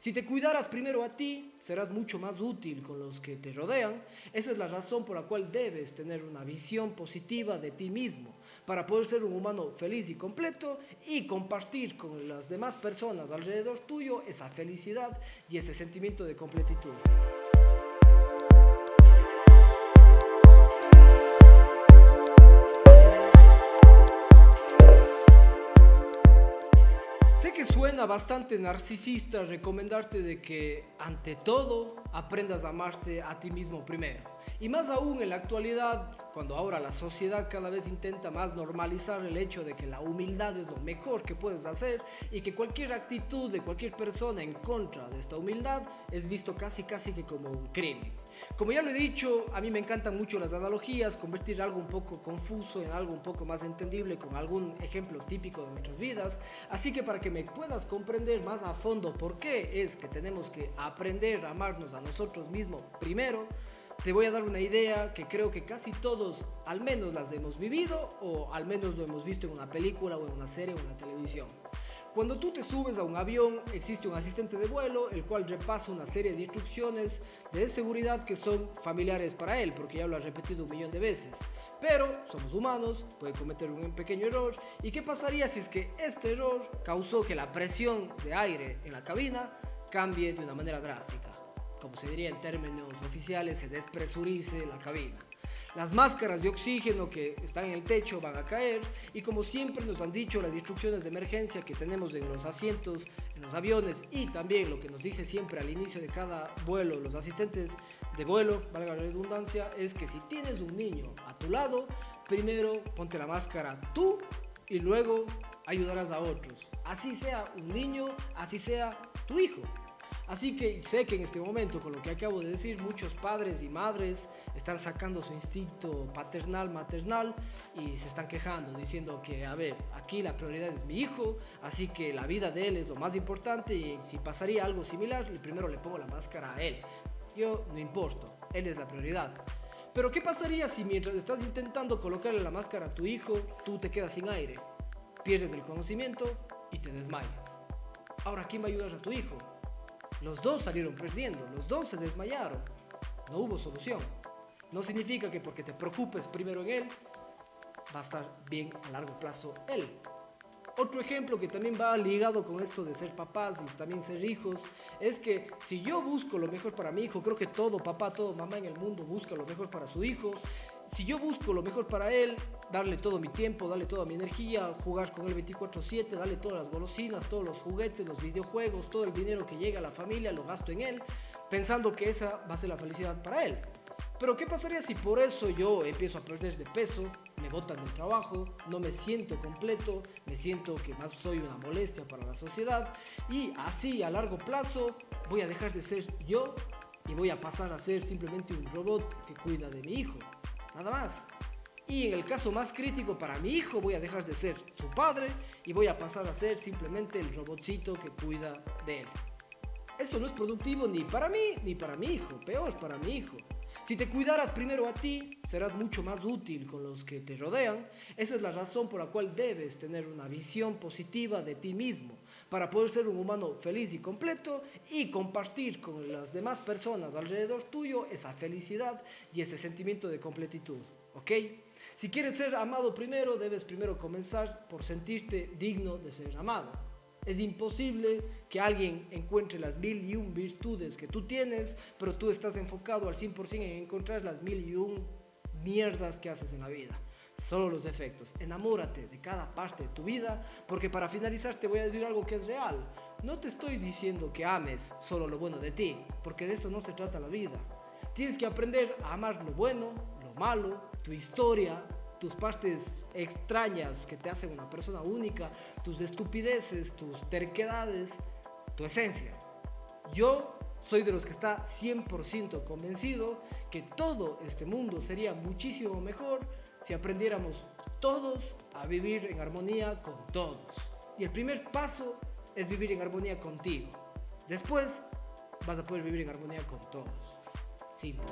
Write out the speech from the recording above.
Si te cuidaras primero a ti, serás mucho más útil con los que te rodean. Esa es la razón por la cual debes tener una visión positiva de ti mismo, para poder ser un humano feliz y completo y compartir con las demás personas alrededor tuyo esa felicidad y ese sentimiento de completitud. Sé que suena bastante narcisista recomendarte de que ante todo aprendas a amarte a ti mismo primero. Y más aún en la actualidad, cuando ahora la sociedad cada vez intenta más normalizar el hecho de que la humildad es lo mejor que puedes hacer y que cualquier actitud de cualquier persona en contra de esta humildad es visto casi casi que como un crimen. Como ya lo he dicho, a mí me encantan mucho las analogías, convertir algo un poco confuso en algo un poco más entendible con algún ejemplo típico de nuestras vidas. Así que para que me puedas comprender más a fondo por qué es que tenemos que aprender a amarnos a nosotros mismos primero, te voy a dar una idea que creo que casi todos al menos las hemos vivido o al menos lo hemos visto en una película o en una serie o en la televisión. Cuando tú te subes a un avión, existe un asistente de vuelo, el cual repasa una serie de instrucciones de seguridad que son familiares para él, porque ya lo ha repetido un millón de veces. Pero somos humanos, puede cometer un pequeño error. ¿Y qué pasaría si es que este error causó que la presión de aire en la cabina cambie de una manera drástica? Se diría en términos oficiales, se despresurice la cabina. Las máscaras de oxígeno que están en el techo van a caer y como siempre nos han dicho las instrucciones de emergencia que tenemos en los asientos, en los aviones y también lo que nos dice siempre al inicio de cada vuelo los asistentes de vuelo, valga la redundancia, es que si tienes un niño a tu lado, primero ponte la máscara tú y luego ayudarás a otros. Así sea un niño, así sea tu hijo. Así que sé que en este momento, con lo que acabo de decir, muchos padres y madres están sacando su instinto paternal, maternal y se están quejando, diciendo que, a ver, aquí la prioridad es mi hijo, así que la vida de él es lo más importante y si pasaría algo similar, primero le pongo la máscara a él. Yo no importo, él es la prioridad. Pero ¿qué pasaría si mientras estás intentando colocarle la máscara a tu hijo, tú te quedas sin aire, pierdes el conocimiento y te desmayas? Ahora, ¿quién va a ayudar a tu hijo? Los dos salieron perdiendo, los dos se desmayaron. No hubo solución. No significa que porque te preocupes primero en él, va a estar bien a largo plazo él. Otro ejemplo que también va ligado con esto de ser papás y también ser hijos, es que si yo busco lo mejor para mi hijo, creo que todo papá, todo mamá en el mundo busca lo mejor para su hijo, si yo busco lo mejor para él, darle todo mi tiempo, darle toda mi energía, jugar con él 24/7, darle todas las golosinas, todos los juguetes, los videojuegos, todo el dinero que llega a la familia, lo gasto en él, pensando que esa va a ser la felicidad para él. Pero ¿qué pasaría si por eso yo empiezo a perder de peso, me botan del trabajo, no me siento completo, me siento que más soy una molestia para la sociedad y así a largo plazo voy a dejar de ser yo y voy a pasar a ser simplemente un robot que cuida de mi hijo? Nada más. Y en el caso más crítico para mi hijo voy a dejar de ser su padre y voy a pasar a ser simplemente el robotcito que cuida de él. Esto no es productivo ni para mí ni para mi hijo, peor para mi hijo. Si te cuidaras primero a ti, serás mucho más útil con los que te rodean. Esa es la razón por la cual debes tener una visión positiva de ti mismo, para poder ser un humano feliz y completo y compartir con las demás personas alrededor tuyo esa felicidad y ese sentimiento de completitud. ¿Ok? Si quieres ser amado primero, debes primero comenzar por sentirte digno de ser amado. Es imposible que alguien encuentre las mil y un virtudes que tú tienes, pero tú estás enfocado al 100% en encontrar las mil y un mierdas que haces en la vida. Solo los defectos. Enamórate de cada parte de tu vida, porque para finalizar te voy a decir algo que es real. No te estoy diciendo que ames solo lo bueno de ti, porque de eso no se trata la vida. Tienes que aprender a amar lo bueno, lo malo, tu historia, tus partes extrañas que te hacen una persona única, tus estupideces, tus terquedades, tu esencia. Yo soy de los que está 100% convencido que todo este mundo sería muchísimo mejor si aprendiéramos todos a vivir en armonía con todos. Y el primer paso es vivir en armonía contigo. Después vas a poder vivir en armonía con todos. Simple.